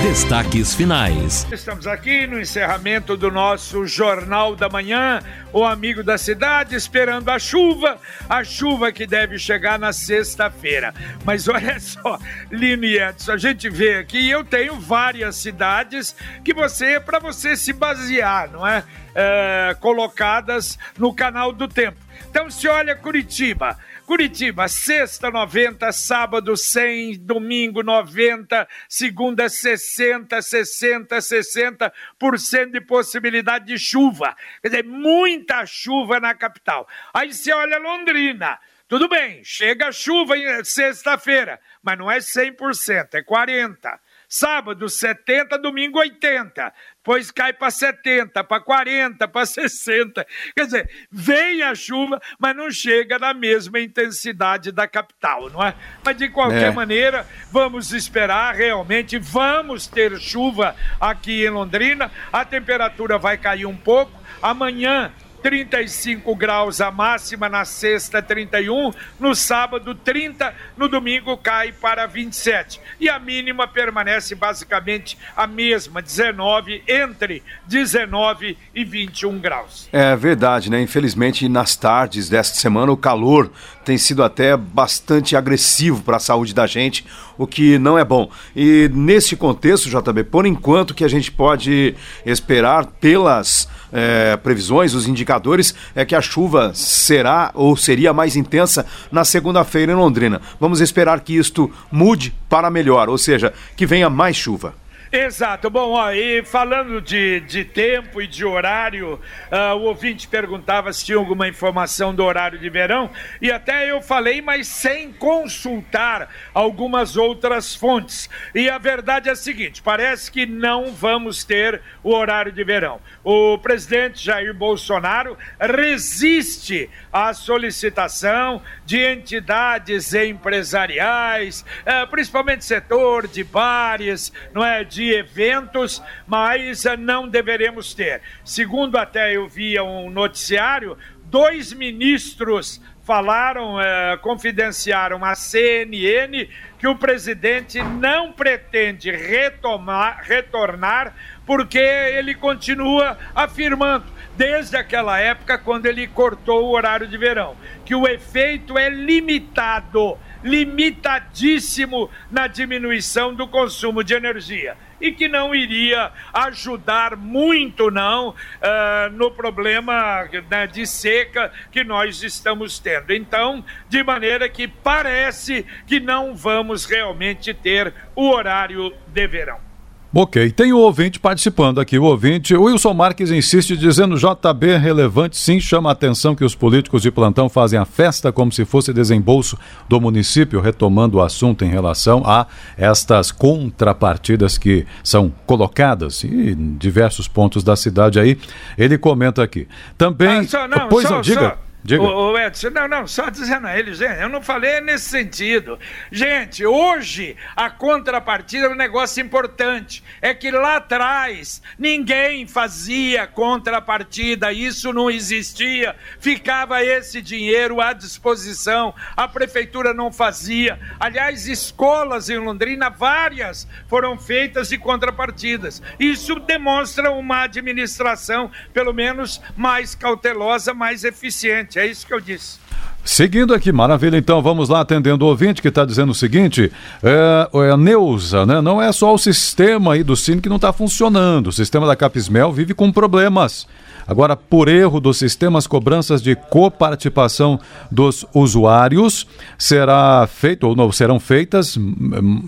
Destaques finais. Estamos aqui no encerramento do nosso Jornal da Manhã, o amigo da cidade esperando a chuva, a chuva que deve chegar na sexta-feira. Mas olha só, Lino e Edson, a gente vê aqui, eu tenho várias cidades que você, para você se basear, não é? é? Colocadas no canal do tempo. Então, se olha Curitiba, Curitiba, sexta 90, sábado 100, domingo 90, segunda 60, 60, 60% de possibilidade de chuva. Quer dizer, muita chuva na capital. Aí você olha Londrina. Tudo bem, chega chuva sexta-feira, mas não é 100%, é 40%. Sábado 70, domingo 80 depois cai para 70, para 40, para 60. Quer dizer, vem a chuva, mas não chega na mesma intensidade da capital, não é? Mas de qualquer é. maneira, vamos esperar realmente, vamos ter chuva aqui em Londrina, a temperatura vai cair um pouco. Amanhã 35 graus a máxima, na sexta 31, no sábado 30, no domingo cai para 27. E a mínima permanece basicamente a mesma, 19, entre 19 e 21 graus. É verdade, né? Infelizmente, nas tardes desta semana, o calor tem sido até bastante agressivo para a saúde da gente, o que não é bom. E nesse contexto, JB, por enquanto que a gente pode esperar pelas é, previsões, os indicadores, é que a chuva será ou seria mais intensa na segunda-feira em Londrina. Vamos esperar que isto mude para melhor, ou seja, que venha mais chuva. Exato. Bom, ó, e falando de, de tempo e de horário, uh, o ouvinte perguntava se tinha alguma informação do horário de verão, e até eu falei, mas sem consultar algumas outras fontes. E a verdade é a seguinte: parece que não vamos ter o horário de verão. O presidente Jair Bolsonaro resiste à solicitação de entidades empresariais, uh, principalmente setor de bares, não é? De de eventos, mas eh, não deveremos ter. Segundo até eu via um noticiário, dois ministros falaram, eh, confidenciaram à CNN que o presidente não pretende retomar, retornar porque ele continua afirmando, desde aquela época, quando ele cortou o horário de verão, que o efeito é limitado, limitadíssimo na diminuição do consumo de energia e que não iria ajudar muito, não, uh, no problema né, de seca que nós estamos tendo. Então, de maneira que parece que não vamos realmente ter o horário de verão. Ok, tem o ouvinte participando aqui. O ouvinte, o Wilson Marques insiste dizendo JB relevante sim, chama a atenção que os políticos de plantão fazem a festa como se fosse desembolso do município, retomando o assunto em relação a estas contrapartidas que são colocadas em diversos pontos da cidade aí. Ele comenta aqui. Também. Ah, só, não, pois só, não, diga. Só. Diga. O, o Edson, não, não, só dizendo a ele, gente, eu não falei nesse sentido. Gente, hoje a contrapartida é um negócio importante. É que lá atrás ninguém fazia contrapartida, isso não existia. Ficava esse dinheiro à disposição, a prefeitura não fazia. Aliás, escolas em Londrina, várias foram feitas de contrapartidas. Isso demonstra uma administração, pelo menos, mais cautelosa, mais eficiente. É isso que eu disse. Seguindo aqui, maravilha, então vamos lá atendendo o ouvinte que está dizendo o seguinte: é, é a Neuza, né? Não é só o sistema aí do Cine que não está funcionando. O sistema da Capismel vive com problemas. Agora, por erro do sistema, as cobranças de coparticipação dos usuários será feito ou não serão feitas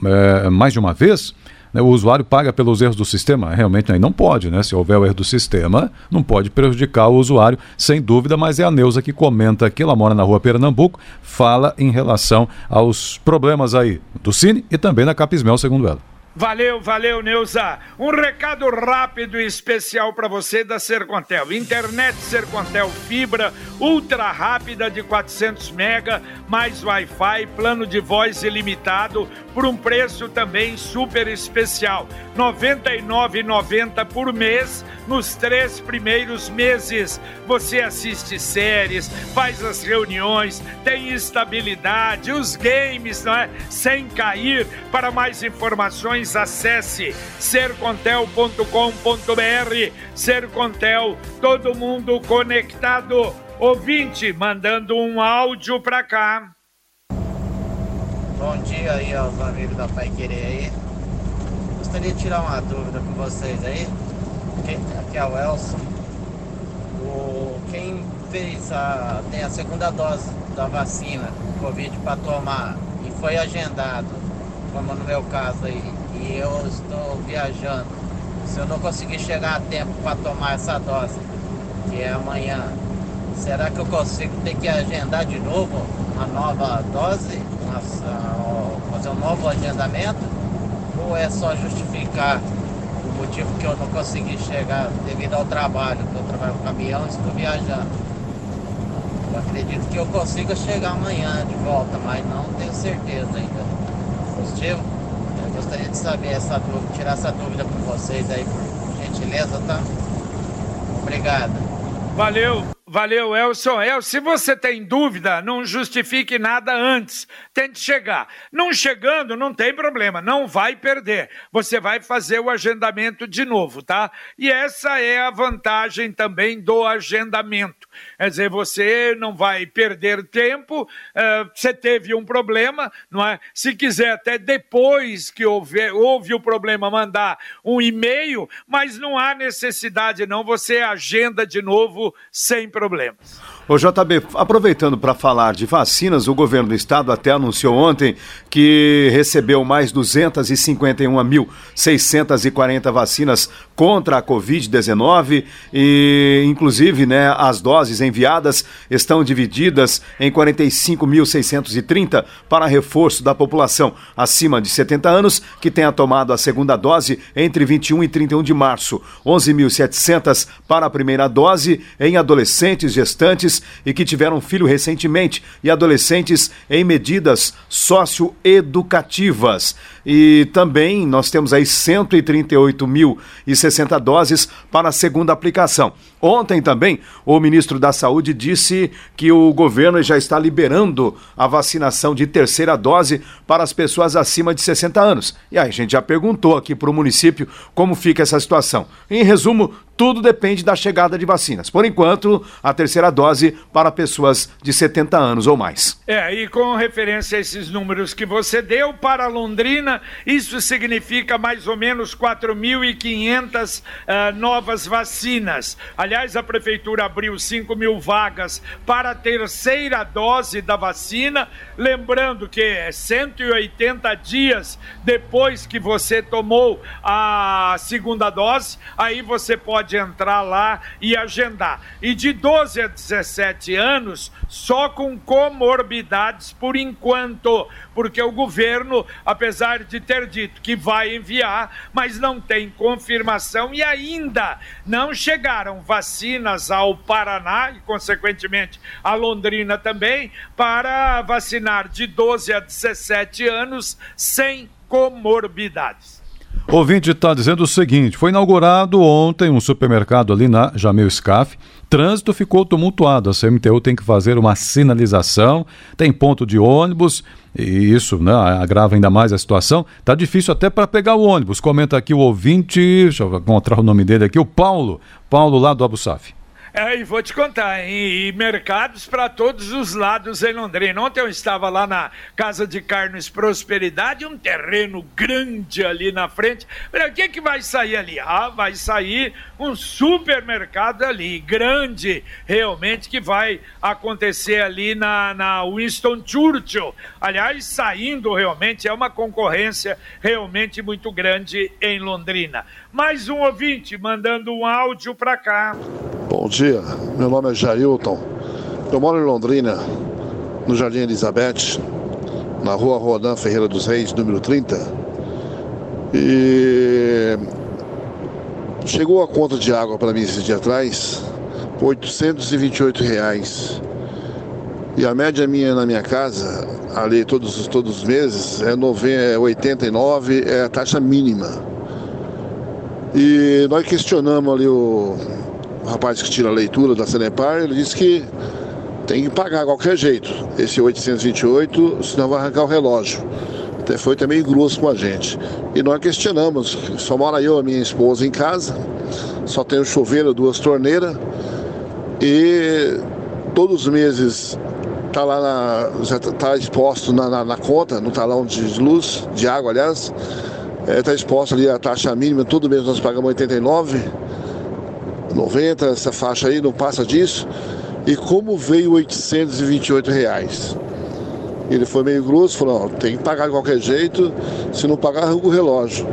é, mais de uma vez né, o usuário paga pelos erros do sistema? Realmente aí não pode, né? Se houver o erro do sistema, não pode prejudicar o usuário, sem dúvida, mas é a Neuza que comenta aqui, ela mora na rua Pernambuco, fala em relação aos problemas aí do Cine e também na Capismel, segundo ela. Valeu, valeu, Neuza. Um recado rápido e especial para você da Sercontel. Internet Sercontel fibra ultra rápida de 400 mega, mais Wi-Fi, plano de voz ilimitado por um preço também super especial. R$ 99,90 por mês nos três primeiros meses. Você assiste séries, faz as reuniões, tem estabilidade, os games, não é? Sem cair. Para mais informações, acesse sercontel.com.br. Sercontel, todo mundo conectado. Ouvinte, mandando um áudio para cá. Bom dia aí aos amigos da Pai Querer aí. Gostaria de tirar uma dúvida com vocês aí. Quem, aqui é o Elson. O, quem fez a, tem a segunda dose da vacina Covid para tomar e foi agendado, como no meu caso aí, e eu estou viajando. Se eu não conseguir chegar a tempo para tomar essa dose, que é amanhã, será que eu consigo ter que agendar de novo uma nova dose, fazer um novo agendamento? Ou é só justificar motivo que eu não consegui chegar devido ao trabalho, que eu trabalho com caminhão e estou viajando. Eu acredito que eu consiga chegar amanhã de volta, mas não tenho certeza ainda. Positivo? Eu gostaria de saber essa dúvida, tirar essa dúvida com vocês aí, por gentileza, tá? Obrigado. Valeu, Valeu, Elson. El, se você tem dúvida, não justifique nada antes. Tente chegar. Não chegando, não tem problema, não vai perder. Você vai fazer o agendamento de novo, tá? E essa é a vantagem também do agendamento. Quer dizer, você não vai perder tempo, uh, você teve um problema, não é? Se quiser, até depois que houve, houve o problema, mandar um e-mail, mas não há necessidade, não. Você agenda de novo sem problemas. Ô JB, aproveitando para falar de vacinas, o governo do estado até anunciou ontem que recebeu mais 251.640 vacinas contra a Covid-19 e, inclusive, né, as doses enviadas estão divididas em 45.630 para reforço da população acima de 70 anos que tenha tomado a segunda dose entre 21 e 31 de março, 11.700 para a primeira dose em adolescentes, gestantes e que tiveram filho recentemente e adolescentes em medidas socioeducativas. E também nós temos aí 138.060 doses para a segunda aplicação. Ontem também o ministro da Saúde disse que o governo já está liberando a vacinação de terceira dose para as pessoas acima de 60 anos. E aí a gente já perguntou aqui para o município como fica essa situação. Em resumo, tudo depende da chegada de vacinas. Por enquanto, a terceira dose para pessoas de 70 anos ou mais. É, e com referência a esses números que você deu para Londrina, isso significa mais ou menos 4.500 uh, novas vacinas. Aliás, a prefeitura abriu 5 mil vagas para a terceira dose da vacina. Lembrando que é 180 dias depois que você tomou a segunda dose, aí você pode entrar lá e agendar. E de 12 a 17 anos, só com comorbidades por enquanto, porque o governo, apesar de ter dito que vai enviar, mas não tem confirmação e ainda não chegaram vacinas ao Paraná e, consequentemente, a Londrina também, para vacinar de 12 a 17 anos sem comorbidades. Ouvinte está dizendo o seguinte: foi inaugurado ontem um supermercado ali na Jamil Scaf. Trânsito ficou tumultuado. A CMTU tem que fazer uma sinalização, tem ponto de ônibus, e isso né, agrava ainda mais a situação. Tá difícil até para pegar o ônibus. Comenta aqui o ouvinte, deixa eu encontrar o nome dele aqui, o Paulo. Paulo lá do Abu Saf. É, e vou te contar, hein? E mercados para todos os lados em Londrina. Ontem eu estava lá na Casa de Carnes Prosperidade, um terreno grande ali na frente. Falei, o que, que vai sair ali? Ah, vai sair um supermercado ali, grande, realmente, que vai acontecer ali na, na Winston Churchill. Aliás, saindo realmente, é uma concorrência realmente muito grande em Londrina. Mais um ouvinte mandando um áudio para cá. Bom dia, meu nome é Jailton. Eu moro em Londrina, no Jardim Elizabeth, na rua Rodan Ferreira dos Reis, número 30. E chegou a conta de água para mim esse dia atrás, por 828 reais. E a média minha na minha casa, ali todos, todos os meses, é 89, é a taxa mínima. E nós questionamos ali o, o rapaz que tira a leitura da Sanepar, ele disse que tem que pagar qualquer jeito. Esse 828, senão vai arrancar o relógio. Até foi também grosso com a gente. E nós questionamos, só mora eu e minha esposa em casa, só tem o chuveiro, duas torneiras, e todos os meses tá lá na, já tá exposto na, na, na, conta, no talão de luz, de água, aliás, está é, tá exposto ali a taxa mínima, todo mês nós pagamos 89, 90, essa faixa aí, não passa disso. E como veio 828 reais? Ele foi meio grosso, falou, tem que pagar de qualquer jeito, se não pagar, arranca o relógio.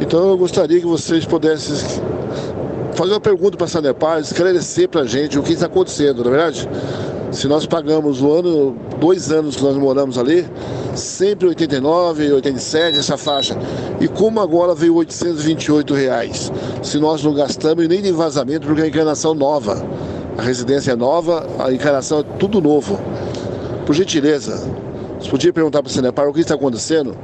Então eu gostaria que vocês pudessem fazer uma pergunta para a Sanepar, esclarecer para a gente o que está acontecendo, na é verdade? Se nós pagamos o ano, dois anos que nós moramos ali, sempre 89, 87, essa faixa. E como agora veio 828 reais? Se nós não gastamos nem de vazamento, porque a encarnação nova. A residência é nova, a encarnação é tudo novo. Por gentileza, você podia perguntar para o Senepar o que está acontecendo?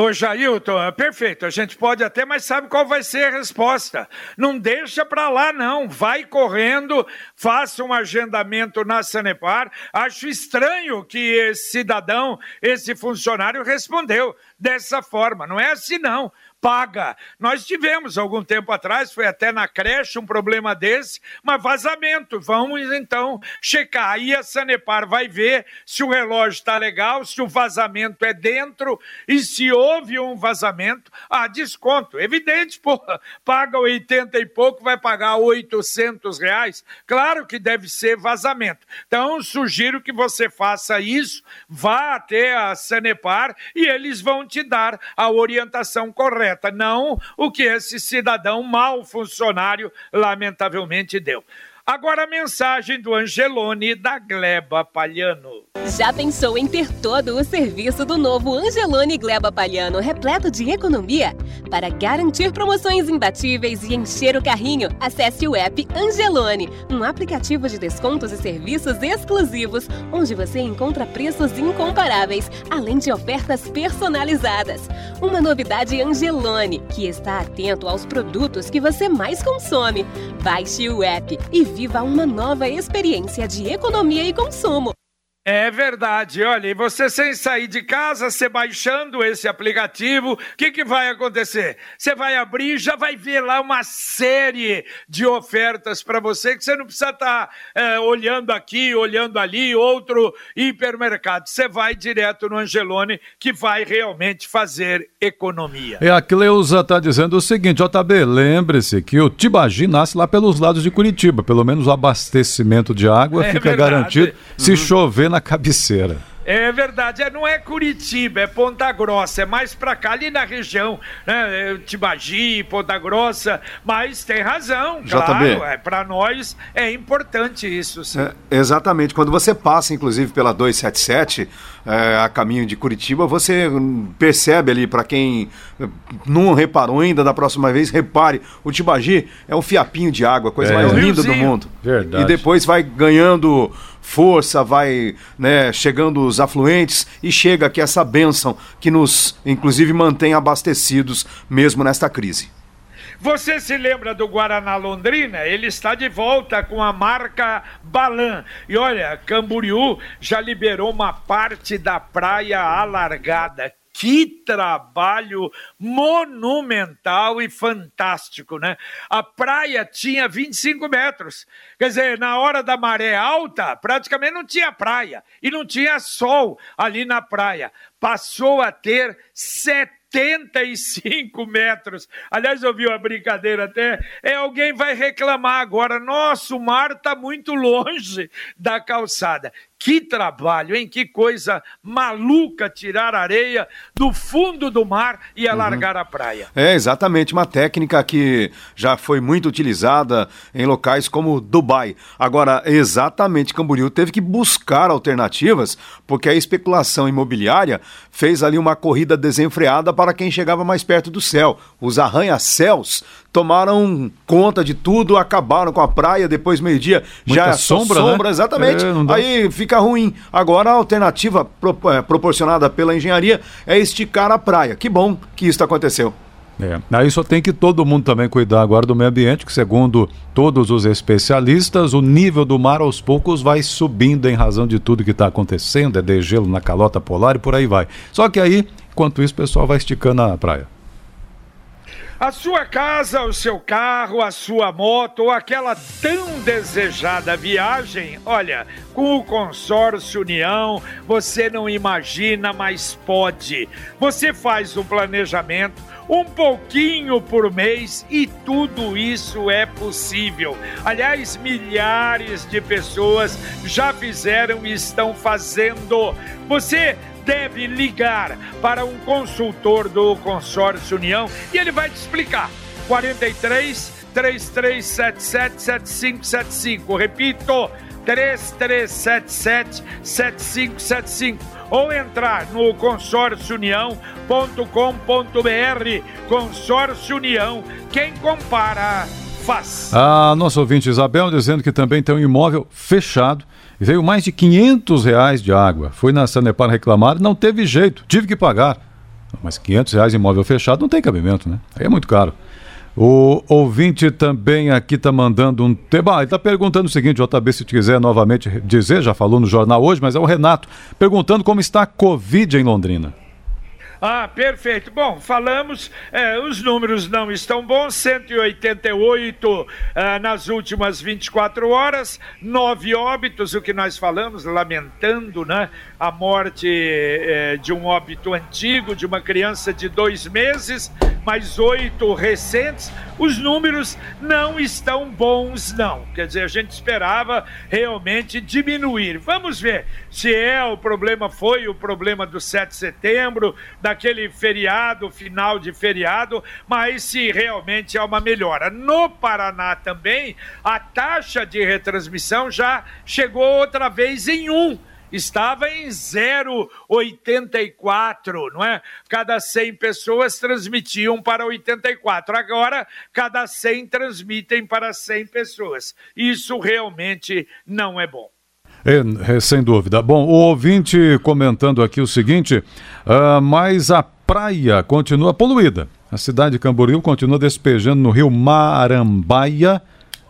Ô Jailton, é perfeito, a gente pode até, mas sabe qual vai ser a resposta? Não deixa para lá não, vai correndo, faça um agendamento na Sanepar. Acho estranho que esse cidadão, esse funcionário respondeu dessa forma, não é assim não paga. Nós tivemos algum tempo atrás, foi até na creche um problema desse, mas vazamento. Vamos então checar. Aí a Sanepar vai ver se o relógio está legal, se o vazamento é dentro e se houve um vazamento, ah, desconto. Evidente, pô, paga 80 e pouco, vai pagar 800 reais. Claro que deve ser vazamento. Então, sugiro que você faça isso, vá até a Sanepar e eles vão te dar a orientação correta correta, não o que esse cidadão mal funcionário lamentavelmente deu. Agora a mensagem do Angelone da Gleba Palhano. Já pensou em ter todo o serviço do novo Angelone Gleba Palhano repleto de economia? Para garantir promoções imbatíveis e encher o carrinho, acesse o app Angelone, um aplicativo de descontos e serviços exclusivos, onde você encontra preços incomparáveis, além de ofertas personalizadas. Uma novidade Angelone, que está atento aos produtos que você mais consome. Baixe o app e viva uma nova experiência de economia e consumo. É verdade, olha, e você sem sair de casa, você baixando esse aplicativo, o que, que vai acontecer? Você vai abrir já vai ver lá uma série de ofertas para você que você não precisa estar tá, é, olhando aqui, olhando ali, outro hipermercado. Você vai direto no Angelone que vai realmente fazer economia. E a Cleusa está dizendo o seguinte, JB, lembre-se que o Tibagi nasce lá pelos lados de Curitiba, pelo menos o abastecimento de água é fica verdade. garantido se uhum. chover na na cabeceira. É verdade, é, não é Curitiba, é Ponta Grossa, é mais pra cá, ali na região, né? É, Tibagi, Ponta Grossa, mas tem razão, claro, é, para nós é importante isso. Sim. É, exatamente, quando você passa, inclusive, pela 277, é, a caminho de Curitiba, você percebe ali, para quem não reparou ainda, da próxima vez, repare, o Tibagi é um fiapinho de água, coisa é. mais linda do mundo. Verdade. E depois vai ganhando força, vai né, chegando os afluentes e chega aqui essa bênção que nos, inclusive, mantém abastecidos mesmo nesta crise. Você se lembra do Guaraná Londrina? Ele está de volta com a marca Balan. E olha, Camboriú já liberou uma parte da praia alargada. Que trabalho monumental e fantástico, né? A praia tinha 25 metros. Quer dizer, na hora da maré alta, praticamente não tinha praia e não tinha sol ali na praia. Passou a ter 70 85 metros. Aliás, eu vi uma brincadeira até. É alguém vai reclamar agora. Nossa, o mar está muito longe da calçada. Que trabalho, hein? Que coisa maluca tirar areia do fundo do mar e alargar uhum. a praia. É, exatamente, uma técnica que já foi muito utilizada em locais como Dubai. Agora, exatamente, Camboriú teve que buscar alternativas, porque a especulação imobiliária fez ali uma corrida desenfreada para quem chegava mais perto do céu. Os arranha-céus tomaram conta de tudo, acabaram com a praia depois meio-dia. Já é sombra, sombra né? exatamente. É, Aí fica ruim. Agora a alternativa pro, é, proporcionada pela engenharia é esticar a praia. Que bom que isso aconteceu. É. Aí só tem que todo mundo também cuidar agora do meio ambiente, que segundo todos os especialistas, o nível do mar aos poucos vai subindo em razão de tudo que está acontecendo, é degelo na calota polar e por aí vai. Só que aí, enquanto isso, o pessoal vai esticando a praia. A sua casa, o seu carro, a sua moto ou aquela tão desejada viagem, olha, com o consórcio União, você não imagina, mas pode. Você faz um planejamento um pouquinho por mês e tudo isso é possível. Aliás, milhares de pessoas já fizeram e estão fazendo. Você deve ligar para um consultor do Consórcio União e ele vai te explicar. 43 3377 7575. Repito, 3377 7575 ou entrar no consórciounião.com.br. Consórcio União, quem compara faz. A nossa ouvinte Isabel dizendo que também tem um imóvel fechado veio mais de 500 reais de água. Fui na Sanepar reclamar, não teve jeito, tive que pagar. Mas 500 reais imóvel fechado não tem cabimento, né? Aí é muito caro. O ouvinte também aqui está mandando um tema. Ele está perguntando o seguinte, JB, se quiser novamente dizer, já falou no jornal hoje, mas é o Renato, perguntando como está a Covid em Londrina. Ah, perfeito. Bom, falamos, é, os números não estão bons, 188 é, nas últimas 24 horas, nove óbitos, o que nós falamos, lamentando né, a morte é, de um óbito antigo, de uma criança de dois meses, mais oito recentes. Os números não estão bons, não. Quer dizer, a gente esperava realmente diminuir. Vamos ver se é o problema, foi o problema do 7 de setembro, da daquele feriado, final de feriado, mas se realmente há uma melhora. No Paraná também, a taxa de retransmissão já chegou outra vez em 1 estava em 0,84, não é? Cada 100 pessoas transmitiam para 84. Agora, cada 100 transmitem para 100 pessoas. Isso realmente não é bom. É, é, sem dúvida. Bom, o ouvinte comentando aqui o seguinte: uh, mas a praia continua poluída. A cidade de Camboriú continua despejando no rio Marambaia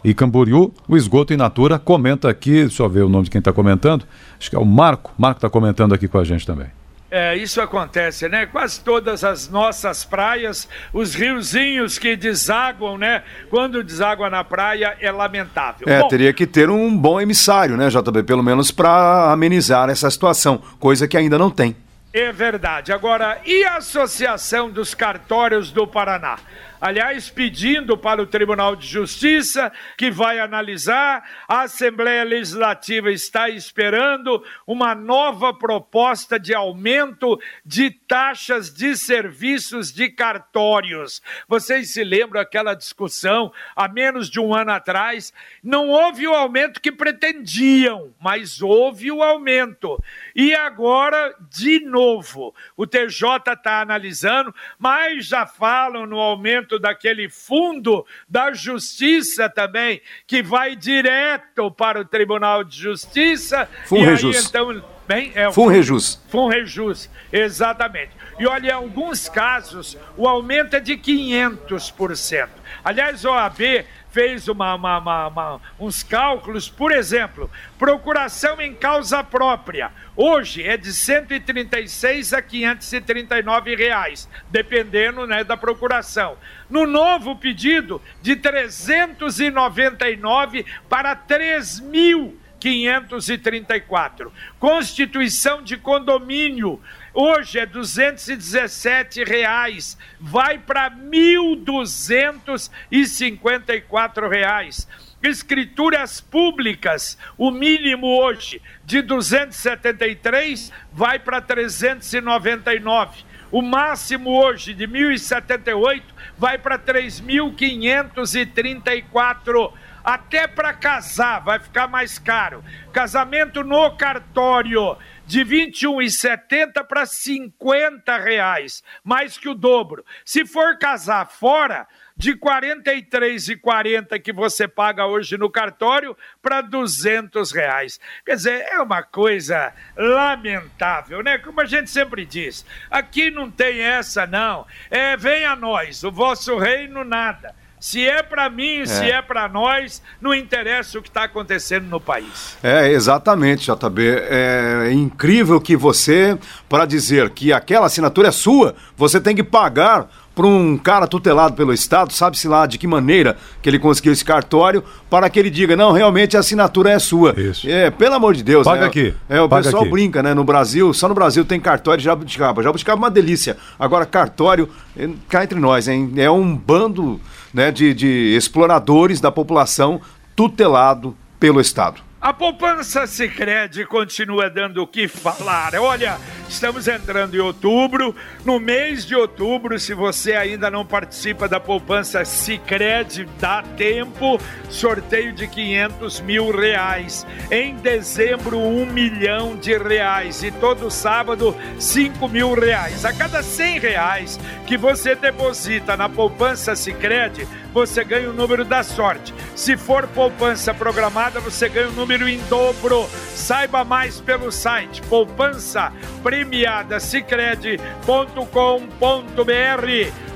e Camboriú o esgoto in natura. Comenta aqui, deixa eu ver o nome de quem está comentando. Acho que é o Marco. Marco está comentando aqui com a gente também. É, isso acontece, né? Quase todas as nossas praias, os riozinhos que desaguam, né? Quando deságua na praia é lamentável. É, bom, teria que ter um bom emissário, né, JB? Pelo menos para amenizar essa situação, coisa que ainda não tem. É verdade. Agora, e a Associação dos Cartórios do Paraná? Aliás, pedindo para o Tribunal de Justiça, que vai analisar. A Assembleia Legislativa está esperando uma nova proposta de aumento de taxas de serviços de cartórios. Vocês se lembram aquela discussão há menos de um ano atrás? Não houve o aumento que pretendiam, mas houve o aumento. E agora, de novo, o TJ está analisando, mas já falam no aumento dentro daquele fundo da justiça também, que vai direto para o Tribunal de Justiça. Funrejus. E aí, então, bem, é o Funrejus. Funrejus, exatamente. E olha, em alguns casos, o aumento é de 500%. Aliás, o OAB fez uma, uma, uma, uns cálculos, por exemplo, procuração em causa própria. Hoje é de 136 a 539 reais, dependendo né, da procuração. No novo pedido, de 399 para 3 mil 534. Constituição de condomínio hoje é 217 reais, vai para 1.254 reais. Escrituras públicas, o mínimo hoje de 273 vai para 399. O máximo hoje de 1.078 vai para 3.534 até para casar vai ficar mais caro. Casamento no cartório de 21,70 para 50 reais, mais que o dobro. Se for casar fora, de R$ 43,40 que você paga hoje no cartório para 200 reais. Quer dizer, é uma coisa lamentável, né? Como a gente sempre diz, aqui não tem essa não. É, vem a nós, o vosso reino nada. Se é para mim, é. se é para nós, não interessa o que está acontecendo no país. É, exatamente, JB. É incrível que você, para dizer que aquela assinatura é sua, você tem que pagar para um cara tutelado pelo Estado, sabe-se lá de que maneira que ele conseguiu esse cartório, para que ele diga, não, realmente a assinatura é sua. Isso. É, pelo amor de Deus. Paga né? aqui. É, o Paga pessoal aqui. brinca, né? No Brasil, só no Brasil tem cartório de jabuticaba. Jabuticaba é uma delícia. Agora, cartório, eh, cá entre nós, hein? É um bando né, de, de exploradores da população tutelado pelo Estado. A poupança Sicredi continua dando o que falar. Olha, estamos entrando em outubro. No mês de outubro, se você ainda não participa da poupança Sicredi, dá tempo. Sorteio de 500 mil reais. Em dezembro, um milhão de reais. E todo sábado, 5 mil reais. A cada 100 reais que você deposita na poupança Sicredi, você ganha o número da sorte. Se for poupança programada, você ganha o número em dobro. Saiba mais pelo site poupança premiada cicred.com.br.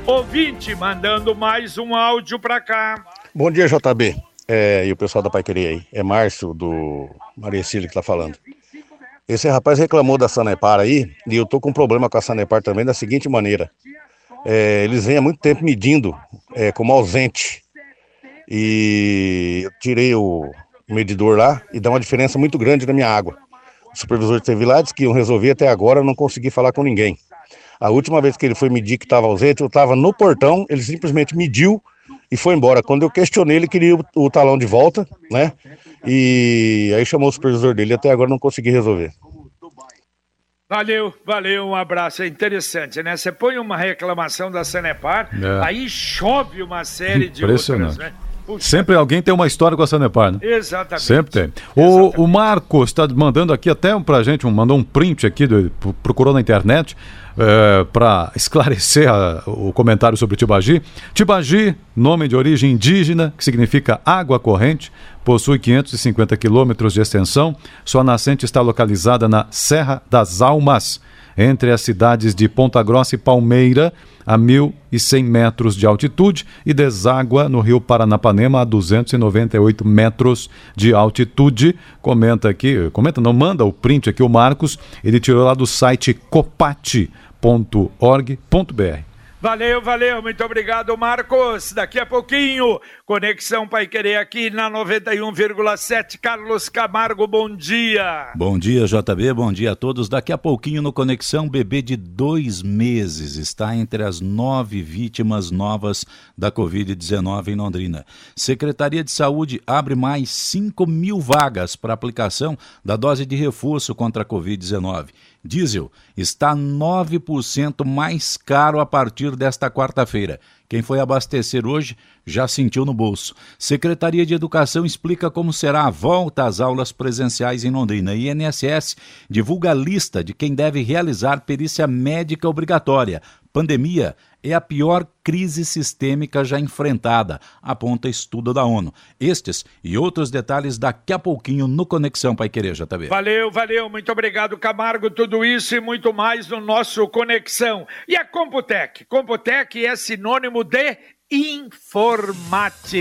Ouvinte mandando mais um áudio para cá. Bom dia, JB. É, e o pessoal da Pai Querer aí. É Márcio do Maria Cília que tá falando. Esse rapaz reclamou da Sanepar aí, e eu tô com um problema com a Sanepar também da seguinte maneira. É, eles vêm há muito tempo medindo é, como ausente. E eu tirei o medidor lá e dá uma diferença muito grande na minha água. O supervisor esteve lá, disse que iam resolver até agora, eu não consegui falar com ninguém. A última vez que ele foi medir que estava ausente, eu estava no portão, ele simplesmente mediu e foi embora. Quando eu questionei, ele queria o, o talão de volta, né? E aí chamou o supervisor dele, até agora não consegui resolver. Valeu, valeu, um abraço. É interessante, né? Você põe uma reclamação da Sanepar, É. aí chove uma série de Impressionante. outras, né? Puxa, Sempre alguém tem uma história com a Sanepar, né? Exatamente. Sempre tem. O, o Marcos está mandando aqui até pra gente, um, mandou um print aqui, do, pro- procurou na internet, para esclarecer a- o comentário sobre Tibagi. Tibagi, nome de origem indígena, que significa água corrente, possui 550 quilômetros de extensão. Sua nascente está localizada na Serra das Almas, entre as cidades de Ponta Grossa e Palmeira, a 1.100 metros de altitude, e deságua no rio Paranapanema a 298 metros de altitude. Comenta aqui, comenta, não manda o print aqui, o Marcos, ele tirou lá do site copate.org.br. Valeu, valeu, muito obrigado, Marcos. Daqui a pouquinho, Conexão Pai Querer aqui na 91,7. Carlos Camargo, bom dia. Bom dia, JB. Bom dia a todos. Daqui a pouquinho no Conexão, bebê de dois meses está entre as nove vítimas novas da Covid-19 em Londrina. Secretaria de Saúde abre mais 5 mil vagas para aplicação da dose de reforço contra a Covid-19. Diesel está 9% mais caro a partir desta quarta-feira. Quem foi abastecer hoje já sentiu no bolso. Secretaria de Educação explica como será a volta às aulas presenciais em Londrina. INSS divulga a lista de quem deve realizar perícia médica obrigatória. Pandemia é a pior crise sistêmica já enfrentada, aponta estudo da ONU. Estes e outros detalhes daqui a pouquinho no Conexão Pai Querer, JB. Valeu, valeu, muito obrigado, Camargo. Tudo isso e muito mais no nosso Conexão. E a Computec? Computec é sinônimo de informática,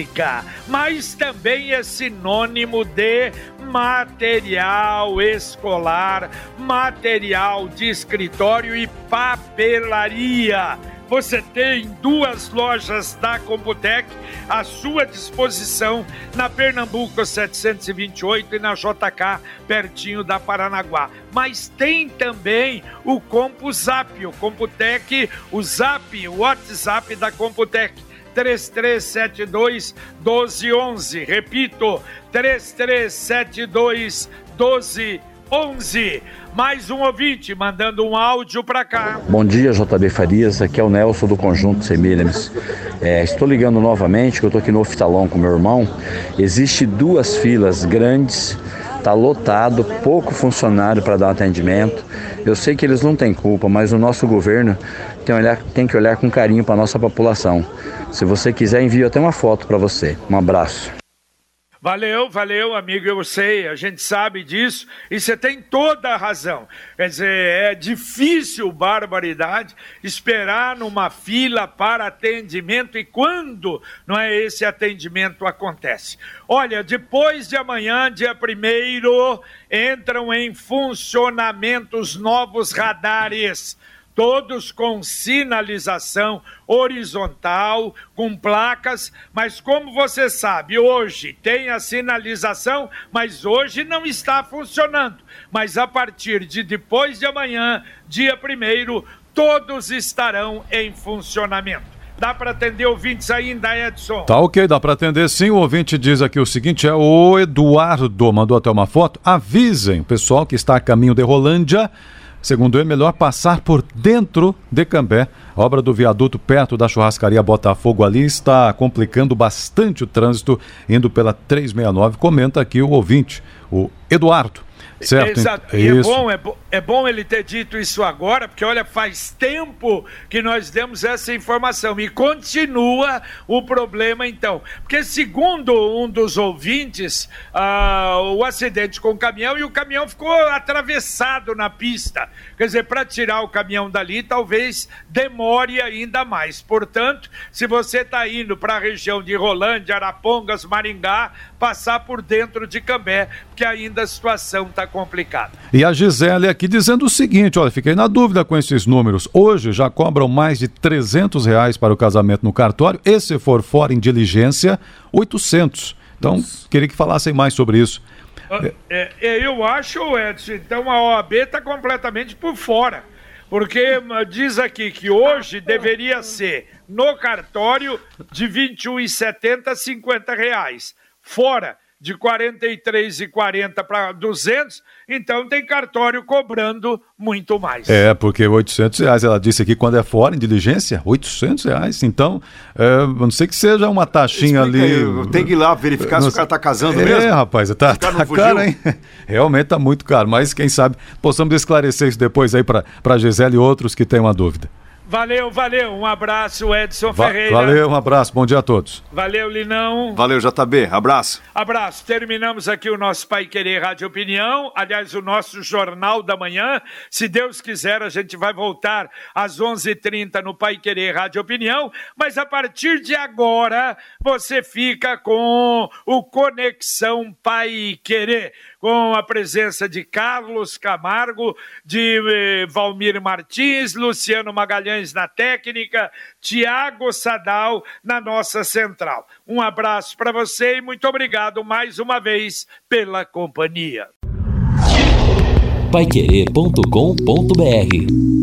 mas também é sinônimo de material escolar, material de escritório e papelaria. Você tem duas lojas da Computec à sua disposição na Pernambuco 728 e na JK, pertinho da Paranaguá. Mas tem também o CompuZap, o Computec, o Zap, o WhatsApp da Computec. 3372 1211. Repito, 3372 1211. Mais um ouvinte mandando um áudio para cá. Bom dia, JB Farias. Aqui é o Nelson do Conjunto Semílimes. É, estou ligando novamente, que eu estou aqui no Oftalon com meu irmão. Existe duas filas grandes, está lotado, pouco funcionário para dar atendimento. Eu sei que eles não têm culpa, mas o nosso governo tem, olhar, tem que olhar com carinho para a nossa população. Se você quiser, envio até uma foto para você. Um abraço. Valeu, valeu, amigo, eu sei, a gente sabe disso e você tem toda a razão. Quer dizer, é difícil, barbaridade, esperar numa fila para atendimento e quando não é esse atendimento acontece. Olha, depois de amanhã, dia primeiro, entram em funcionamento os novos radares todos com sinalização horizontal, com placas, mas como você sabe, hoje tem a sinalização, mas hoje não está funcionando. Mas a partir de depois de amanhã, dia primeiro, todos estarão em funcionamento. Dá para atender ouvintes ainda, Edson? Tá ok, dá para atender sim. O ouvinte diz aqui o seguinte: é o Eduardo, mandou até uma foto. Avisem o pessoal que está a caminho de Rolândia Segundo ele, melhor passar por dentro de Cambé. A obra do viaduto perto da churrascaria Botafogo ali está complicando bastante o trânsito, indo pela 369. Comenta aqui o ouvinte, o Eduardo. Certo? Exato. E é bom, é, bo é bom ele ter dito isso agora, porque olha, faz tempo que nós demos essa informação e continua o problema então. Porque segundo um dos ouvintes, uh, o acidente com o caminhão e o caminhão ficou atravessado na pista. Quer dizer, para tirar o caminhão dali, talvez demore ainda mais. Portanto, se você está indo para a região de Rolândia, Arapongas, Maringá, passar por dentro de Cambé, porque ainda a situação está complicada. E a Gisele aqui dizendo o seguinte, olha, fiquei na dúvida com esses números. Hoje já cobram mais de 300 reais para o casamento no cartório, e se for fora em diligência, 800. Então, Nossa. queria que falassem mais sobre isso. Ah, é, é, eu acho, Edson, então a OAB está completamente por fora. Porque diz aqui que hoje deveria ser no cartório de R$ 21,70 a 50 reais. Fora de 43,40 para 200, então tem cartório cobrando muito mais. É, porque 800 reais, ela disse aqui, quando é fora em diligência, 800 reais. Então, é, não sei que seja uma taxinha Explica ali. Aí, tem que ir lá verificar não, se o cara está casando é, mesmo. É, rapaz, tá, tá caro, hein? Realmente tá muito caro, mas quem sabe possamos esclarecer isso depois aí para a Gisele e outros que têm uma dúvida. Valeu, valeu. Um abraço, Edson Va Ferreira. Valeu, um abraço. Bom dia a todos. Valeu, Linão. Valeu, JB. Abraço. Abraço. Terminamos aqui o nosso Pai Querer Rádio Opinião. Aliás, o nosso Jornal da Manhã. Se Deus quiser, a gente vai voltar às 11:30 h 30 no Pai Querer Rádio Opinião. Mas a partir de agora, você fica com o Conexão Pai Querer com a presença de Carlos Camargo, de eh, Valmir Martins, Luciano Magalhães na técnica, Tiago Sadal na nossa central. Um abraço para você e muito obrigado mais uma vez pela companhia. Paiquerê.com.br